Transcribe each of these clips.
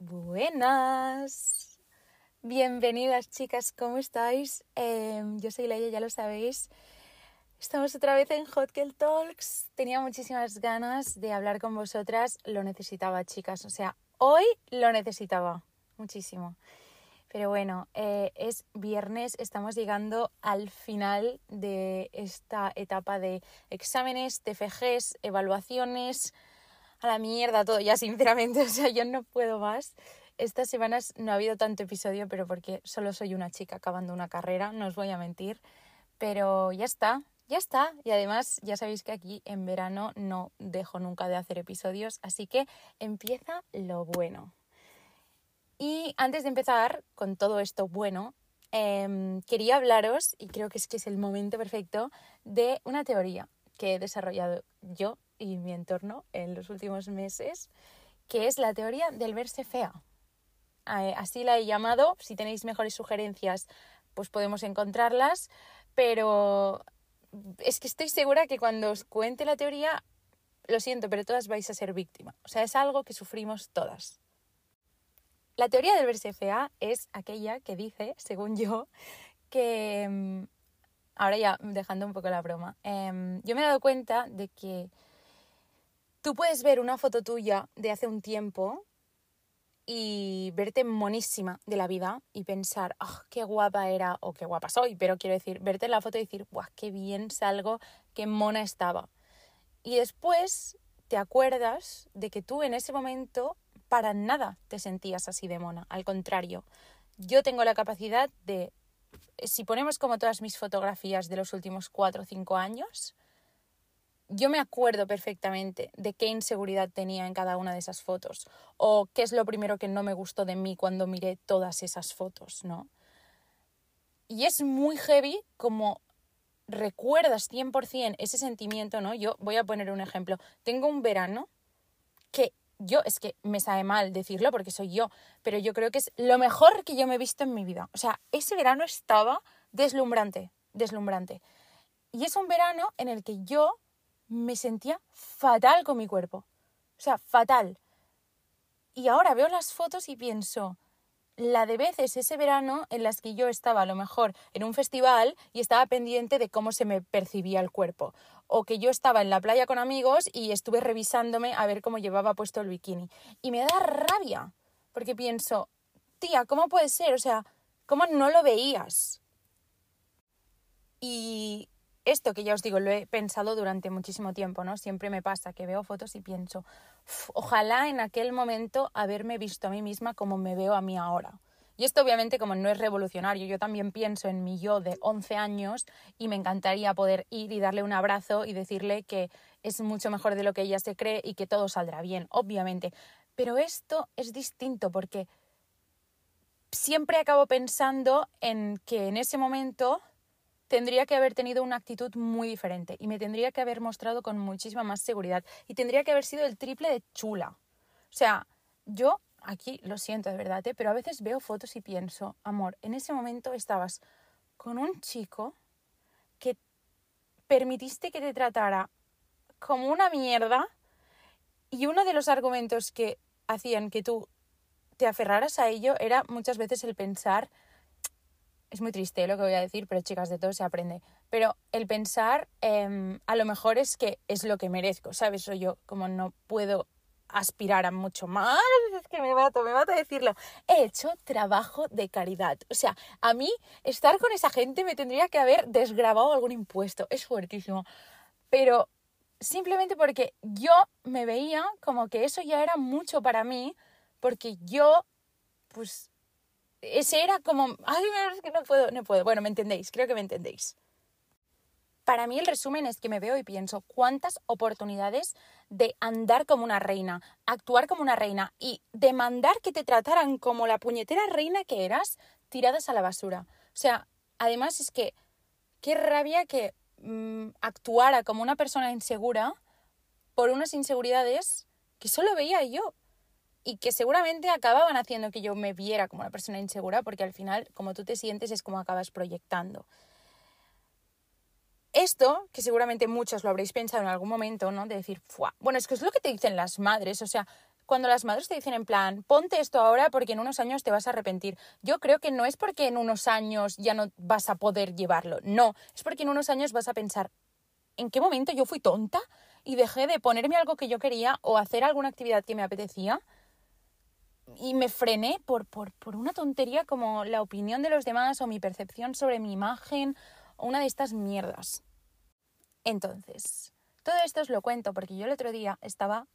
Buenas. Bienvenidas chicas, ¿cómo estáis? Em, yo soy Leia, ya lo sabéis. Estamos otra vez en Hotkel Talks. Tenía muchísimas ganas de hablar con vosotras. Lo necesitaba, chicas. O sea, hoy lo necesitaba muchísimo. Pero bueno, eh, es viernes, estamos llegando al final de esta etapa de exámenes, TFGs, evaluaciones, a la mierda todo ya, sinceramente, o sea, yo no puedo más. Estas semanas no ha habido tanto episodio, pero porque solo soy una chica acabando una carrera, no os voy a mentir. Pero ya está, ya está. Y además ya sabéis que aquí en verano no dejo nunca de hacer episodios, así que empieza lo bueno. Y antes de empezar con todo esto bueno, em, quería hablaros, y creo que es que es el momento perfecto, de una teoría que he desarrollado yo y mi entorno en los últimos meses, que es la teoría del verse fea. Eh, así la he llamado, si tenéis mejores sugerencias, pues podemos encontrarlas, pero es que estoy segura que cuando os cuente la teoría, lo siento, pero todas vais a ser víctima. O sea, es algo que sufrimos todas. La teoría del verse fea es aquella que dice, según yo, que... Mm, ahora ya dejando un poco la broma, em, yo me he dado cuenta de que tú puedes ver una foto tuya de hace un tiempo y verte monísima de la vida y pensar, oh, qué guapa era o qué guapa soy, pero quiero decir, verte en la foto y decir, guau, qué bien salgo, qué mona estaba. Y después te acuerdas de que tú en ese momento para nada te sentías así de mona. Al contrario, yo tengo la capacidad de, si ponemos como todas mis fotografías de los últimos cuatro o cinco años, yo me acuerdo perfectamente de qué inseguridad tenía en cada una de esas fotos o qué es lo primero que no me gustó de mí cuando miré todas esas fotos, ¿no? Y es muy heavy como recuerdas 100% ese sentimiento, ¿no? Yo voy a poner un ejemplo. Tengo un verano que yo, es que me sabe mal decirlo porque soy yo, pero yo creo que es lo mejor que yo me he visto en mi vida. O sea, ese verano estaba deslumbrante, deslumbrante. Y es un verano en el que yo me sentía fatal con mi cuerpo. O sea, fatal. Y ahora veo las fotos y pienso, la de veces ese verano en las que yo estaba a lo mejor en un festival y estaba pendiente de cómo se me percibía el cuerpo. O que yo estaba en la playa con amigos y estuve revisándome a ver cómo llevaba puesto el bikini. Y me da rabia, porque pienso, tía, ¿cómo puede ser? O sea, ¿cómo no lo veías? Y esto que ya os digo, lo he pensado durante muchísimo tiempo, ¿no? Siempre me pasa que veo fotos y pienso, ojalá en aquel momento haberme visto a mí misma como me veo a mí ahora. Y esto obviamente como no es revolucionario, yo también pienso en mi yo de 11 años y me encantaría poder ir y darle un abrazo y decirle que es mucho mejor de lo que ella se cree y que todo saldrá bien, obviamente. Pero esto es distinto porque siempre acabo pensando en que en ese momento tendría que haber tenido una actitud muy diferente y me tendría que haber mostrado con muchísima más seguridad y tendría que haber sido el triple de chula. O sea, yo aquí lo siento de verdad, ¿eh? pero a veces veo fotos y pienso, amor, en ese momento estabas con un chico que permitiste que te tratara como una mierda y uno de los argumentos que hacían que tú te aferraras a ello era muchas veces el pensar es muy triste lo que voy a decir, pero chicas, de todo se aprende. Pero el pensar, em, a lo mejor es que es lo que merezco, ¿sabes? O yo, como no puedo aspirar a mucho más, es que me mato, me mato decirlo. He hecho trabajo de caridad. O sea, a mí estar con esa gente me tendría que haber desgrabado algún impuesto. Es fuertísimo. Pero simplemente porque yo me veía como que eso ya era mucho para mí, porque yo, pues ese era como, ay, es que no puedo, no puedo. Bueno, me entendéis, creo que me entendéis. Para mí el resumen es que me veo y pienso cuántas oportunidades de andar como una reina, actuar como una reina y demandar que te trataran como la puñetera reina que eras, tiradas a la basura. O sea, además es que qué rabia que mm, actuara como una persona insegura por unas inseguridades que solo veía yo y que seguramente acababan haciendo que yo me viera como una persona insegura porque al final como tú te sientes es como acabas proyectando. Esto, que seguramente muchos lo habréis pensado en algún momento, ¿no? De decir, Fua. bueno, es que es lo que te dicen las madres, o sea, cuando las madres te dicen en plan, ponte esto ahora porque en unos años te vas a arrepentir. Yo creo que no es porque en unos años ya no vas a poder llevarlo, no, es porque en unos años vas a pensar, ¿en qué momento yo fui tonta y dejé de ponerme algo que yo quería o hacer alguna actividad que me apetecía? Y me frené por, por, por, una tontería como la opinión de los demás o mi percepción sobre mi imagen o una de estas mierdas. Entonces, todo esto os lo cuento porque yo el otro día estaba,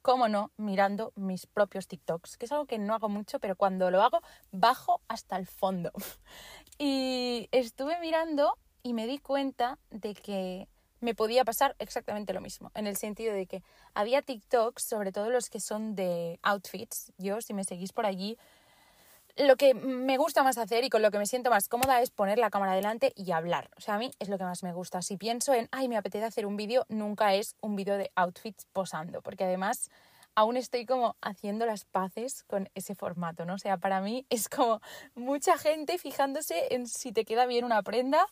como no, mirando mis propios TikToks, que es algo que no hago mucho, pero cuando lo hago, bajo hasta el fondo. y estuve mirando y me di cuenta de que me podía pasar exactamente lo mismo, en el sentido de que había TikToks, sobre todo los que son de outfits. Yo, si me seguís por allí, lo que me gusta más hacer y con lo que me siento más cómoda es poner la cámara delante y hablar. O sea, a mí es lo que más me gusta. Si pienso en, ay, me apetece hacer un vídeo, nunca es un vídeo de outfits posando, porque además aún estoy como haciendo las paces con ese formato, ¿no? O sea, para mí es como mucha gente fijándose en si te queda bien una prenda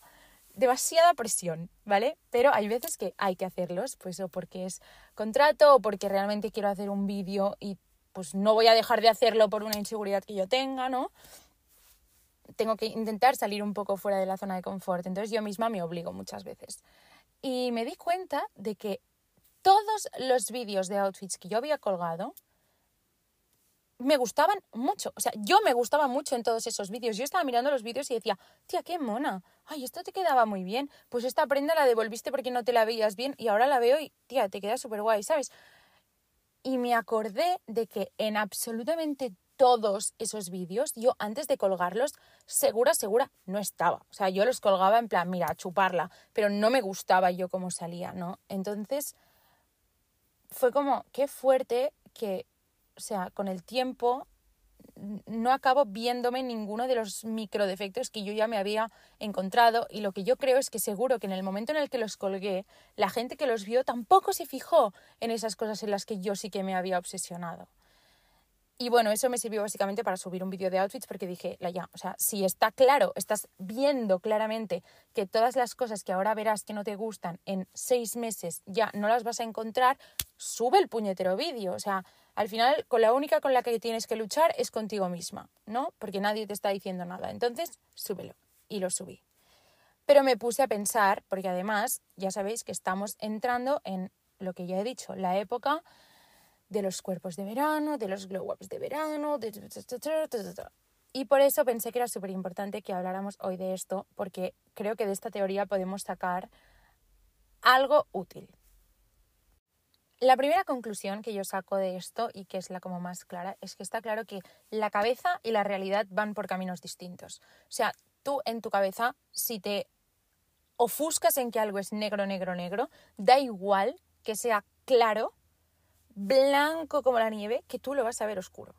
demasiada presión, ¿vale? Pero hay veces que hay que hacerlos, pues o porque es contrato o porque realmente quiero hacer un vídeo y pues no voy a dejar de hacerlo por una inseguridad que yo tenga, ¿no? Tengo que intentar salir un poco fuera de la zona de confort, entonces yo misma me obligo muchas veces. Y me di cuenta de que todos los vídeos de outfits que yo había colgado, me gustaban mucho. O sea, yo me gustaba mucho en todos esos vídeos. Yo estaba mirando los vídeos y decía, tía, qué mona. Ay, esto te quedaba muy bien. Pues esta prenda la devolviste porque no te la veías bien y ahora la veo y, tía, te queda súper guay, ¿sabes? Y me acordé de que en absolutamente todos esos vídeos, yo antes de colgarlos, segura, segura, no estaba. O sea, yo los colgaba en plan, mira, chuparla, pero no me gustaba yo cómo salía, ¿no? Entonces, fue como, qué fuerte que o sea, con el tiempo no acabo viéndome ninguno de los microdefectos que yo ya me había encontrado y lo que yo creo es que seguro que en el momento en el que los colgué, la gente que los vio tampoco se fijó en esas cosas en las que yo sí que me había obsesionado. Y bueno, eso me sirvió básicamente para subir un vídeo de outfits porque dije, la ya, o sea, si está claro, estás viendo claramente que todas las cosas que ahora verás que no te gustan en seis meses ya no las vas a encontrar, sube el puñetero vídeo. O sea, al final con la única con la que tienes que luchar es contigo misma, ¿no? Porque nadie te está diciendo nada. Entonces, súbelo. Y lo subí. Pero me puse a pensar, porque además ya sabéis que estamos entrando en lo que ya he dicho, la época de los cuerpos de verano, de los glow ups de verano, y por eso pensé que era súper importante que habláramos hoy de esto, porque creo que de esta teoría podemos sacar algo útil. La primera conclusión que yo saco de esto, y que es la como más clara, es que está claro que la cabeza y la realidad van por caminos distintos. O sea, tú en tu cabeza, si te ofuscas en que algo es negro, negro, negro, da igual que sea claro blanco como la nieve que tú lo vas a ver oscuro.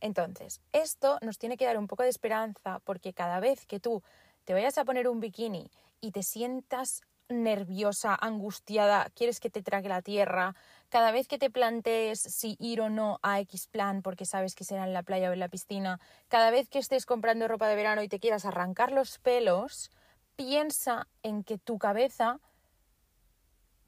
Entonces, esto nos tiene que dar un poco de esperanza porque cada vez que tú te vayas a poner un bikini y te sientas nerviosa, angustiada, quieres que te trague la tierra, cada vez que te plantees si ir o no a X plan porque sabes que será en la playa o en la piscina, cada vez que estés comprando ropa de verano y te quieras arrancar los pelos, piensa en que tu cabeza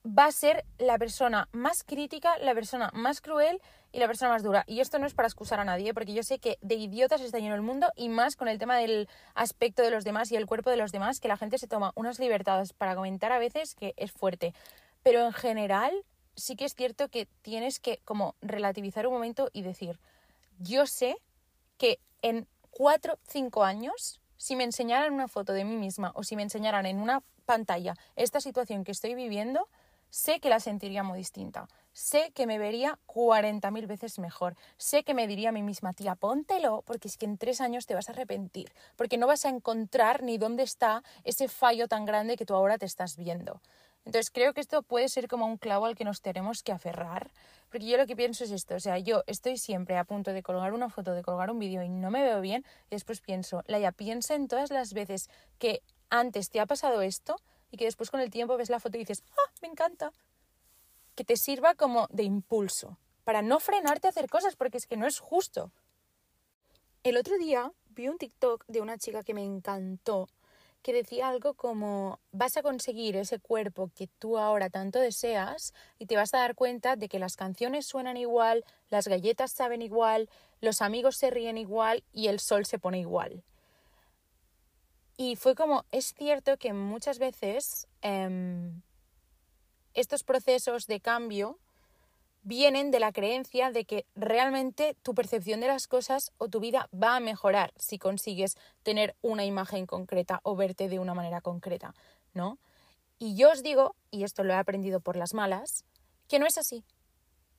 va a ser la persona más crítica, la persona más cruel y la persona más dura. Y esto no es para excusar a nadie, porque yo sé que de idiotas está lleno el mundo y más con el tema del aspecto de los demás y el cuerpo de los demás, que la gente se toma unas libertades para comentar a veces que es fuerte. Pero en general sí que es cierto que tienes que como relativizar un momento y decir, yo sé que en cuatro, cinco años, si me enseñaran una foto de mí misma o si me enseñaran en una pantalla esta situación que estoy viviendo, sé que la sentiría muy distinta. Sé que me vería 40.000 veces mejor. Sé que me diría a mí misma, tía, póntelo, porque es que en tres años te vas a arrepentir, porque no vas a encontrar ni dónde está ese fallo tan grande que tú ahora te estás viendo. Entonces creo que esto puede ser como un clavo al que nos tenemos que aferrar, porque yo lo que pienso es esto, o sea, yo estoy siempre a punto de colgar una foto, de colgar un vídeo y no me veo bien, y después pienso, Laia, piensa en todas las veces que antes te ha pasado esto y que después con el tiempo ves la foto y dices, ah, me encanta. Que te sirva como de impulso, para no frenarte a hacer cosas, porque es que no es justo. El otro día vi un TikTok de una chica que me encantó, que decía algo como vas a conseguir ese cuerpo que tú ahora tanto deseas y te vas a dar cuenta de que las canciones suenan igual, las galletas saben igual, los amigos se ríen igual y el sol se pone igual. Y fue como, es cierto que muchas veces em, estos procesos de cambio vienen de la creencia de que realmente tu percepción de las cosas o tu vida va a mejorar si consigues tener una imagen concreta o verte de una manera concreta, ¿no? Y yo os digo, y esto lo he aprendido por las malas, que no es así.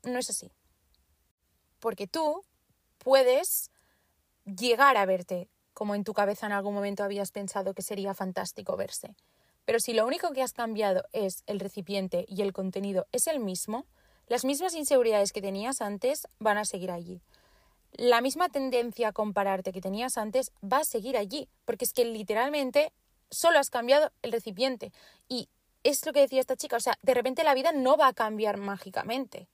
No es así. Porque tú puedes llegar a verte como en tu cabeza en algún momento habías pensado que sería fantástico verse. Pero si lo único que has cambiado es el recipiente y el contenido es el mismo, las mismas inseguridades que tenías antes van a seguir allí. La misma tendencia a compararte que tenías antes va a seguir allí, porque es que literalmente solo has cambiado el recipiente. Y es lo que decía esta chica, o sea, de repente la vida no va a cambiar mágicamente.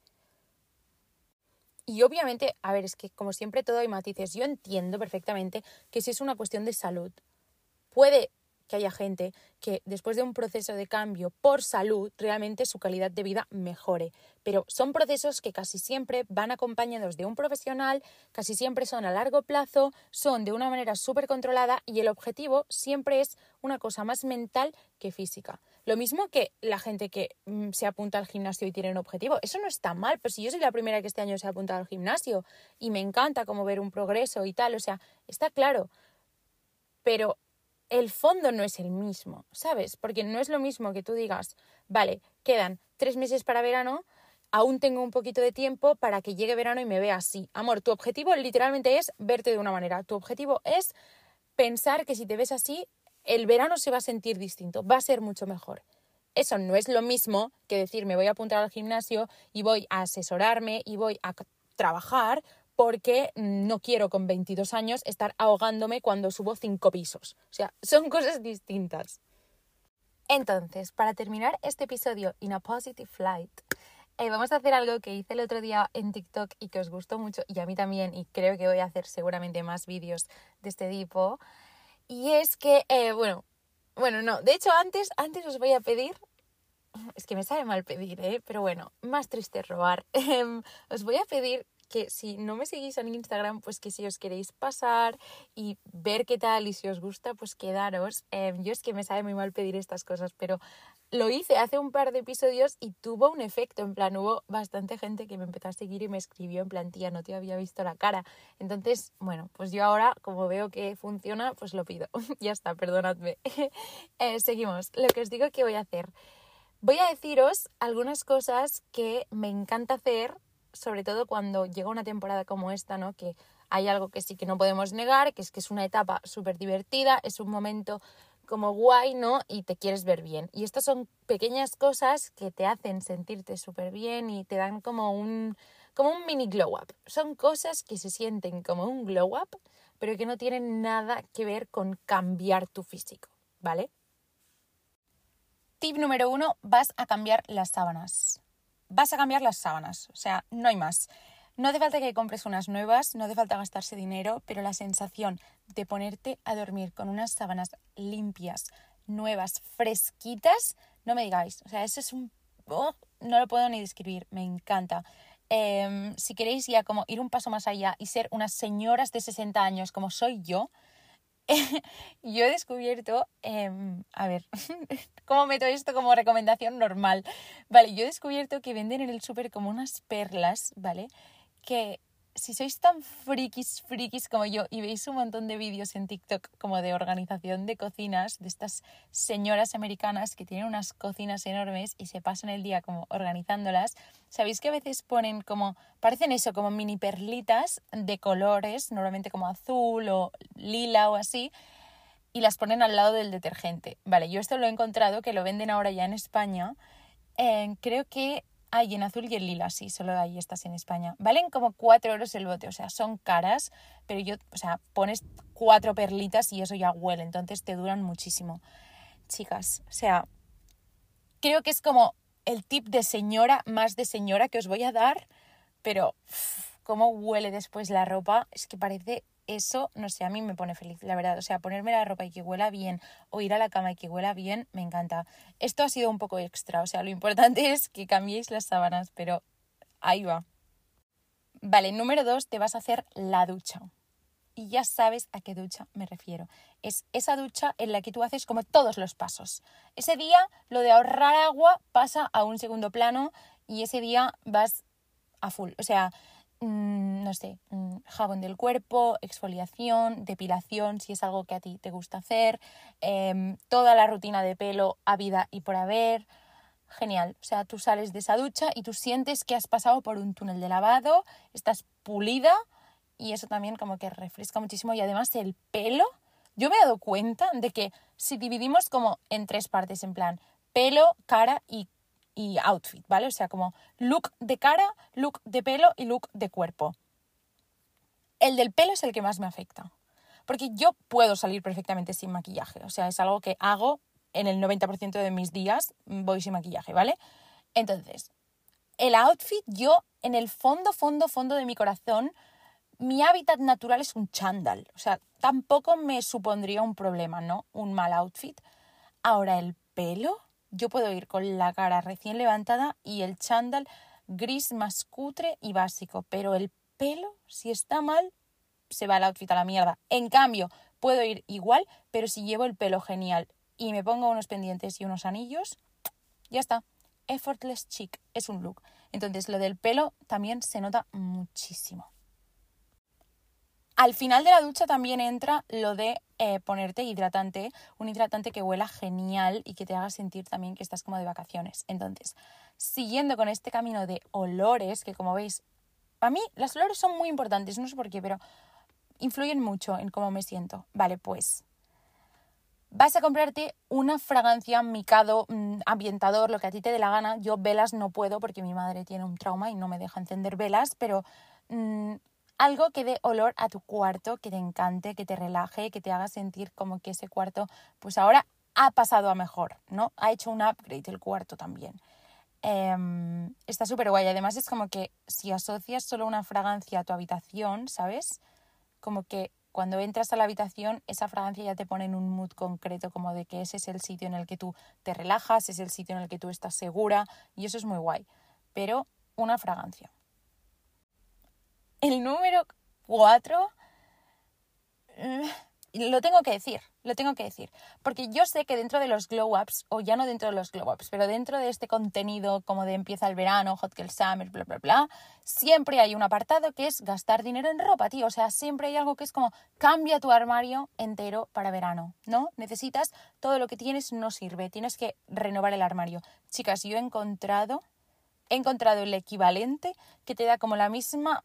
Y obviamente, a ver, es que como siempre todo hay matices. Yo entiendo perfectamente que si es una cuestión de salud, puede que haya gente que después de un proceso de cambio por salud realmente su calidad de vida mejore. Pero son procesos que casi siempre van acompañados de un profesional, casi siempre son a largo plazo, son de una manera súper controlada y el objetivo siempre es una cosa más mental que física. Lo mismo que la gente que mm, se apunta al gimnasio y tiene un objetivo. Eso no está mal, pero si yo soy la primera que este año se ha apuntado al gimnasio y me encanta como ver un progreso y tal, o sea, está claro. Pero el fondo no es el mismo, ¿sabes? Porque no es lo mismo que tú digas, vale, quedan tres meses para verano, aún tengo un poquito de tiempo para que llegue verano y me vea así. Amor, tu objetivo literalmente es verte de una manera. Tu objetivo es pensar que si te ves así, el verano se va a sentir distinto, va a ser mucho mejor. Eso no es lo mismo que decir me voy a apuntar al gimnasio y voy a asesorarme y voy a trabajar porque no quiero con 22 años estar ahogándome cuando subo cinco pisos. O sea, son cosas distintas. Entonces, para terminar este episodio in a positive flight, eh, vamos a hacer algo que hice el otro día en TikTok y que os gustó mucho y a mí también y creo que voy a hacer seguramente más vídeos de este tipo. Y es que, eh, bueno, bueno, no, de hecho antes, antes os voy a pedir, es que me sabe mal pedir, ¿eh? pero bueno, más triste robar. Em, os voy a pedir que si no me seguís en Instagram, pues que si os queréis pasar y ver qué tal y si os gusta, pues quedaros. Em, yo es que me sabe muy mal pedir estas cosas, pero lo hice hace un par de episodios y tuvo un efecto. En plan, hubo bastante gente que me empezó a seguir y me escribió en plan, tía, no te había visto la cara. Entonces, bueno, pues yo ahora, como veo que funciona, pues lo pido. ya está, perdonadme. eh, seguimos. Lo que os digo que voy a hacer. Voy a deciros algunas cosas que me encanta hacer sobre todo cuando llega una temporada como esta, ¿no? Que hay algo que sí que no podemos negar, que es que es una etapa súper divertida, es un momento como guay, ¿no? Y te quieres ver bien. Y estas son pequeñas cosas que te hacen sentirte súper bien y te dan como un, como un mini glow up. Son cosas que se sienten como un glow up, pero que no tienen nada que ver con cambiar tu físico, ¿vale? Tip número uno, vas a cambiar las sábanas vas a cambiar las sábanas, o sea, no hay más. No hace falta que compres unas nuevas, no hace falta gastarse dinero, pero la sensación de ponerte a dormir con unas sábanas limpias, nuevas, fresquitas, no me digáis. O sea, eso es un... Oh, no lo puedo ni describir, me encanta. Em, si queréis ya como ir un paso más allá y ser unas señoras de 60 años como soy yo, yo he descubierto, em, a ver, ¿cómo meto esto como recomendación normal? Vale, yo he descubierto que venden en el súper como unas perlas, ¿vale? Que si sois tan frikis, frikis como yo y veis un montón de vídeos en TikTok como de organización de cocinas, de estas señoras americanas que tienen unas cocinas enormes y se pasan el día como organizándolas, sabéis que a veces ponen como, parecen eso, como mini perlitas de colores, normalmente como azul o lila o así, y las ponen al lado del detergente. Vale, yo esto lo he encontrado, que lo venden ahora ya en España. Eh, creo que hay en azul y en lila, sí, solo hay estas en España. Valen como 4 euros el bote, o sea, son caras, pero yo, o sea, pones cuatro perlitas y eso ya huele, entonces te duran muchísimo. Chicas, o sea, creo que es como el tip de señora, más de señora que os voy a dar, pero cómo huele después la ropa, es que parece eso, no sé, a mí me pone feliz, la verdad. O sea, ponerme la ropa y que huela bien o ir a la cama y que huela bien, me encanta. Esto ha sido un poco extra, o sea, lo importante es que cambiéis las sábanas, pero ahí va. Vale, número dos, te vas a hacer la ducha. Y ya sabes a qué ducha me refiero. Es esa ducha en la que tú haces como todos los pasos. Ese día lo de ahorrar agua pasa a un segundo plano y ese día vas a full. O sea, Mm, no sé, mm, jabón del cuerpo, exfoliación, depilación, si es algo que a ti te gusta hacer, em, toda la rutina de pelo a vida y por haber. Genial, o sea, tú sales de esa ducha y tú sientes que has pasado por un túnel de lavado, estás pulida y eso también como que refresca muchísimo y además el pelo, yo me he dado cuenta de que si dividimos como en tres partes, en plan pelo, cara y y outfit, ¿vale? O sea, como look de cara, look de pelo y look de cuerpo. El del pelo es el que más me afecta. Porque yo puedo salir perfectamente sin maquillaje. O sea, es algo que hago en el 90% de mis días, voy sin maquillaje, ¿vale? Entonces, el outfit, yo en el fondo, fondo, fondo de mi corazón, mi hábitat natural es un chándal. O sea, tampoco me supondría un problema, ¿no? Un mal outfit. Ahora, el pelo, yo puedo ir con la cara recién levantada y el chándal gris más cutre y básico, pero el pelo, si está mal, se va el outfit a la mierda. En cambio, puedo ir igual, pero si llevo el pelo genial y me pongo unos pendientes y unos anillos, ya está. Effortless chic es un look. Entonces, lo del pelo también se nota muchísimo. Al final de la ducha también entra lo de eh, ponerte hidratante, un hidratante que huela genial y que te haga sentir también que estás como de vacaciones. Entonces, siguiendo con este camino de olores, que como veis, a mí los olores son muy importantes, no sé por qué, pero influyen mucho en cómo me siento. Vale, pues vas a comprarte una fragancia, micado, mm, ambientador, lo que a ti te dé la gana. Yo velas no puedo porque mi madre tiene un trauma y no me deja encender velas, pero mm, algo que dé olor a tu cuarto, que te encante, que te relaje, que te haga sentir como que ese cuarto, pues ahora ha pasado a mejor, ¿no? Ha hecho un upgrade el cuarto también. Em, está súper guay. Además es como que si asocias solo una fragancia a tu habitación, ¿sabes? Como que cuando entras a la habitación, esa fragancia ya te pone en un mood concreto, como de que ese es el sitio en el que tú te relajas, es el sitio en el que tú estás segura, y eso es muy guay. Pero una fragancia. El número cuatro, mm, lo tengo que decir, lo tengo que decir. Porque yo sé que dentro de los glow ups, o ya no dentro de los glow ups, pero dentro de este contenido como de empieza el verano, hot girl summer, bla, bla, bla, siempre hay un apartado que es gastar dinero en ropa, tío. O sea, siempre hay algo que es como cambia tu armario entero para verano, ¿no? Necesitas, todo lo que tienes no sirve, tienes que renovar el armario. Chicas, yo he encontrado, he encontrado el equivalente que te da como la misma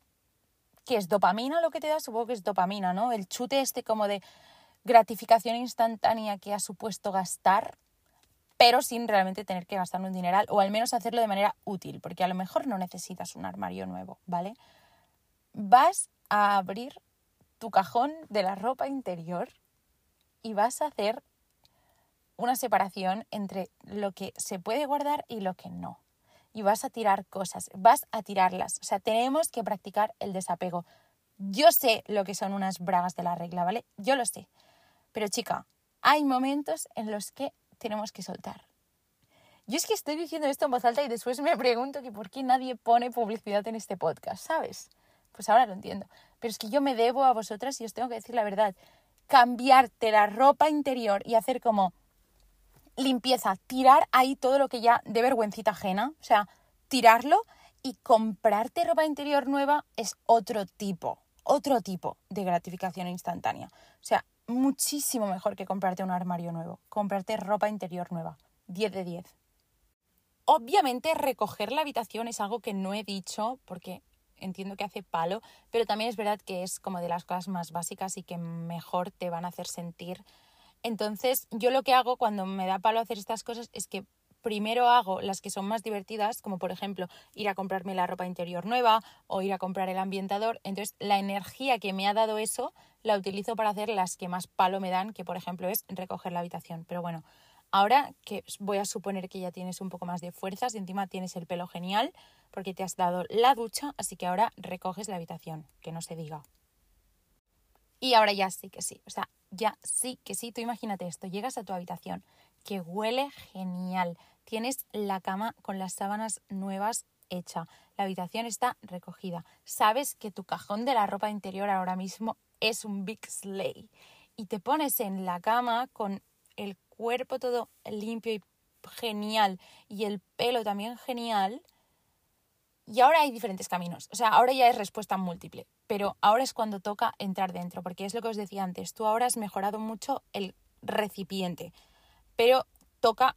¿Qué es dopamina lo que te da? Supongo que es dopamina, ¿no? El chute este como de gratificación instantánea que ha supuesto gastar, pero sin realmente tener que gastar un dineral, o al menos hacerlo de manera útil, porque a lo mejor no necesitas un armario nuevo, ¿vale? Vas a abrir tu cajón de la ropa interior y vas a hacer una separación entre lo que se puede guardar y lo que no y vas a tirar cosas, vas a tirarlas. O sea, tenemos que practicar el desapego. Yo sé lo que son unas bragas de la regla, ¿vale? Yo lo sé. Pero chica, hay momentos en los que tenemos que soltar. Yo es que estoy diciendo esto en voz alta y después me pregunto que por qué nadie pone publicidad en este podcast, ¿sabes? Pues ahora lo entiendo. Pero es que yo me debo a vosotras y os tengo que decir la verdad. Cambiarte la ropa interior y hacer como limpieza, tirar ahí todo lo que ya de vergüencita ajena, o sea, tirarlo y comprarte ropa interior nueva es otro tipo, otro tipo de gratificación instantánea. O sea, muchísimo mejor que comprarte un armario nuevo, comprarte ropa interior nueva, 10 de 10. Obviamente recoger la habitación es algo que no he dicho porque entiendo que hace palo, pero también es verdad que es como de las cosas más básicas y que mejor te van a hacer sentir entonces, yo lo que hago cuando me da palo hacer estas cosas es que primero hago las que son más divertidas, como por ejemplo ir a comprarme la ropa interior nueva o ir a comprar el ambientador. Entonces, la energía que me ha dado eso la utilizo para hacer las que más palo me dan, que por ejemplo es recoger la habitación. Pero bueno, Ahora que voy a suponer que ya tienes un poco más de fuerzas y encima tienes el pelo genial porque te has dado la ducha, así que ahora recoges la habitación, que no se diga. Y ahora ya sí que sí, o sea, ya sí que sí, tú imagínate esto, llegas a tu habitación, que huele genial, tienes la cama con las sábanas nuevas hecha, la habitación está recogida, sabes que tu cajón de la ropa interior ahora mismo es un big sleigh. Y te pones en la cama con el cuerpo todo limpio y genial y el pelo también genial. Y ahora hay diferentes caminos, o sea, ahora ya es respuesta múltiple, pero ahora es cuando toca entrar dentro, porque es lo que os decía antes, tú ahora has mejorado mucho el recipiente, pero toca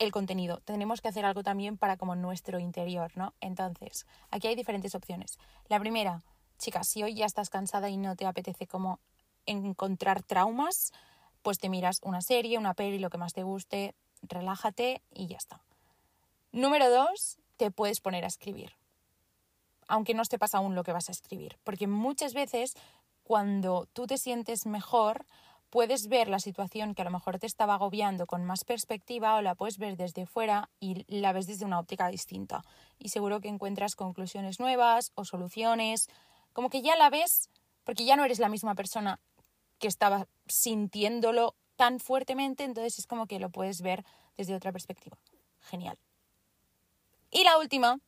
el contenido. Tenemos que hacer algo también para como nuestro interior, ¿no? Entonces, aquí hay diferentes opciones. La primera, chicas, si hoy ya estás cansada y no te apetece como encontrar traumas, pues te miras una serie, una peli, lo que más te guste, relájate y ya está. Número dos, te puedes poner a escribir. Aunque no te pasa aún lo que vas a escribir. Porque muchas veces cuando tú te sientes mejor, puedes ver la situación que a lo mejor te estaba agobiando con más perspectiva o la puedes ver desde fuera y la ves desde una óptica distinta. Y seguro que encuentras conclusiones nuevas o soluciones. Como que ya la ves porque ya no eres la misma persona que estaba sintiéndolo tan fuertemente, entonces es como que lo puedes ver desde otra perspectiva. Genial. Y la última,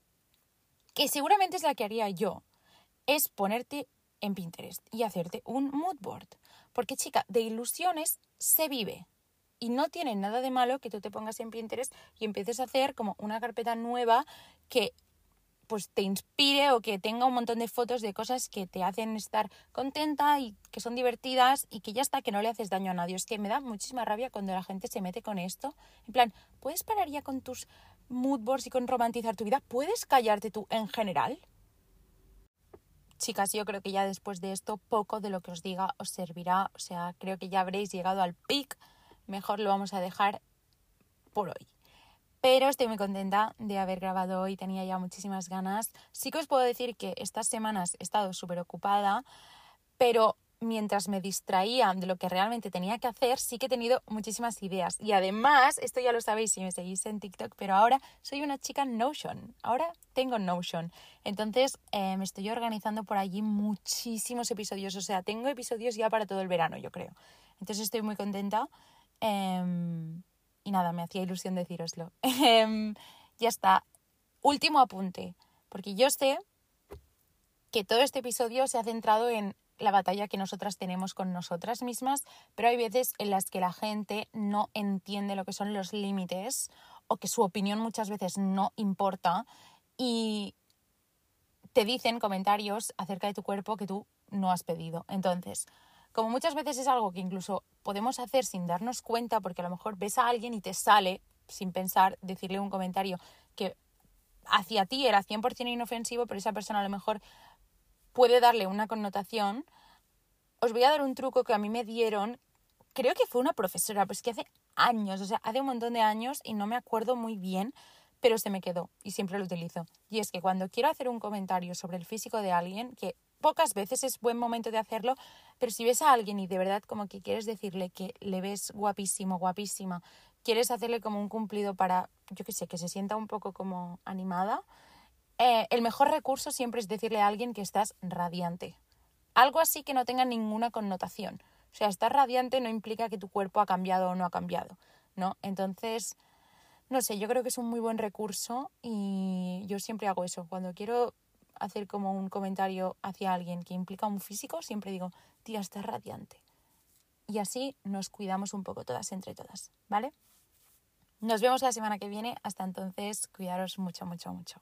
que seguramente es la que haría yo, es ponerte en Pinterest y hacerte un mood board. Porque chica, de ilusiones se vive. Y no tiene nada de malo que tú te pongas en Pinterest y empieces a hacer como una carpeta nueva que pues te inspire o que tenga un montón de fotos de cosas que te hacen estar contenta y que son divertidas y que ya está, que no le haces daño a nadie. Es que me da muchísima rabia cuando la gente se mete con esto. En plan, ¿puedes parar ya con tus mood boards y con romantizar tu vida? ¿Puedes callarte tú en general? Chicas, yo creo que ya después de esto poco de lo que os diga os servirá. O sea, creo que ya habréis llegado al pic. Mejor lo vamos a dejar por hoy. Pero estoy muy contenta de haber grabado hoy, tenía ya muchísimas ganas. Sí que os puedo decir que estas semanas he estado súper ocupada, pero mientras me distraía de lo que realmente tenía que hacer, sí que he tenido muchísimas ideas. Y además, esto ya lo sabéis si me seguís en TikTok, pero ahora soy una chica Notion. Ahora tengo Notion. Entonces eh, me estoy organizando por allí muchísimos episodios. O sea, tengo episodios ya para todo el verano, yo creo. Entonces estoy muy contenta. Em, y nada, me hacía ilusión deciroslo. Em, ya está. Último apunte, porque yo sé que todo este episodio se ha centrado en la batalla que nosotras tenemos con nosotras mismas, pero hay veces en las que la gente no entiende lo que son los límites o que su opinión muchas veces no importa y te dicen comentarios acerca de tu cuerpo que tú no has pedido. Entonces, como muchas veces es algo que incluso podemos hacer sin darnos cuenta, porque a lo mejor ves a alguien y te sale, sin pensar, decirle un comentario que hacia ti era 100% inofensivo, pero esa persona a lo mejor puede darle una connotación. Os voy a dar un truco que a mí me dieron, creo que fue una profesora, pues que hace años, o sea, hace un montón de años y no me acuerdo muy bien, pero se me quedó y siempre lo utilizo. Y es que cuando quiero hacer un comentario sobre el físico de alguien, que pocas veces es buen momento de hacerlo, pero si ves a alguien y de verdad como que quieres decirle que le ves guapísimo, guapísima, quieres hacerle como un cumplido para, yo qué sé, que se sienta un poco como animada, eh, el mejor recurso siempre es decirle a alguien que estás radiante. Algo así que no tenga ninguna connotación. O sea, estar radiante no implica que tu cuerpo ha cambiado o no ha cambiado, ¿no? Entonces, no sé, yo creo que es un muy buen recurso y yo siempre hago eso. Cuando quiero hacer como un comentario hacia alguien que implica un físico, siempre digo, tía, estás radiante. Y así nos cuidamos un poco todas entre todas, ¿vale? Nos vemos la semana que viene. Hasta entonces, cuidaros mucho, mucho, mucho.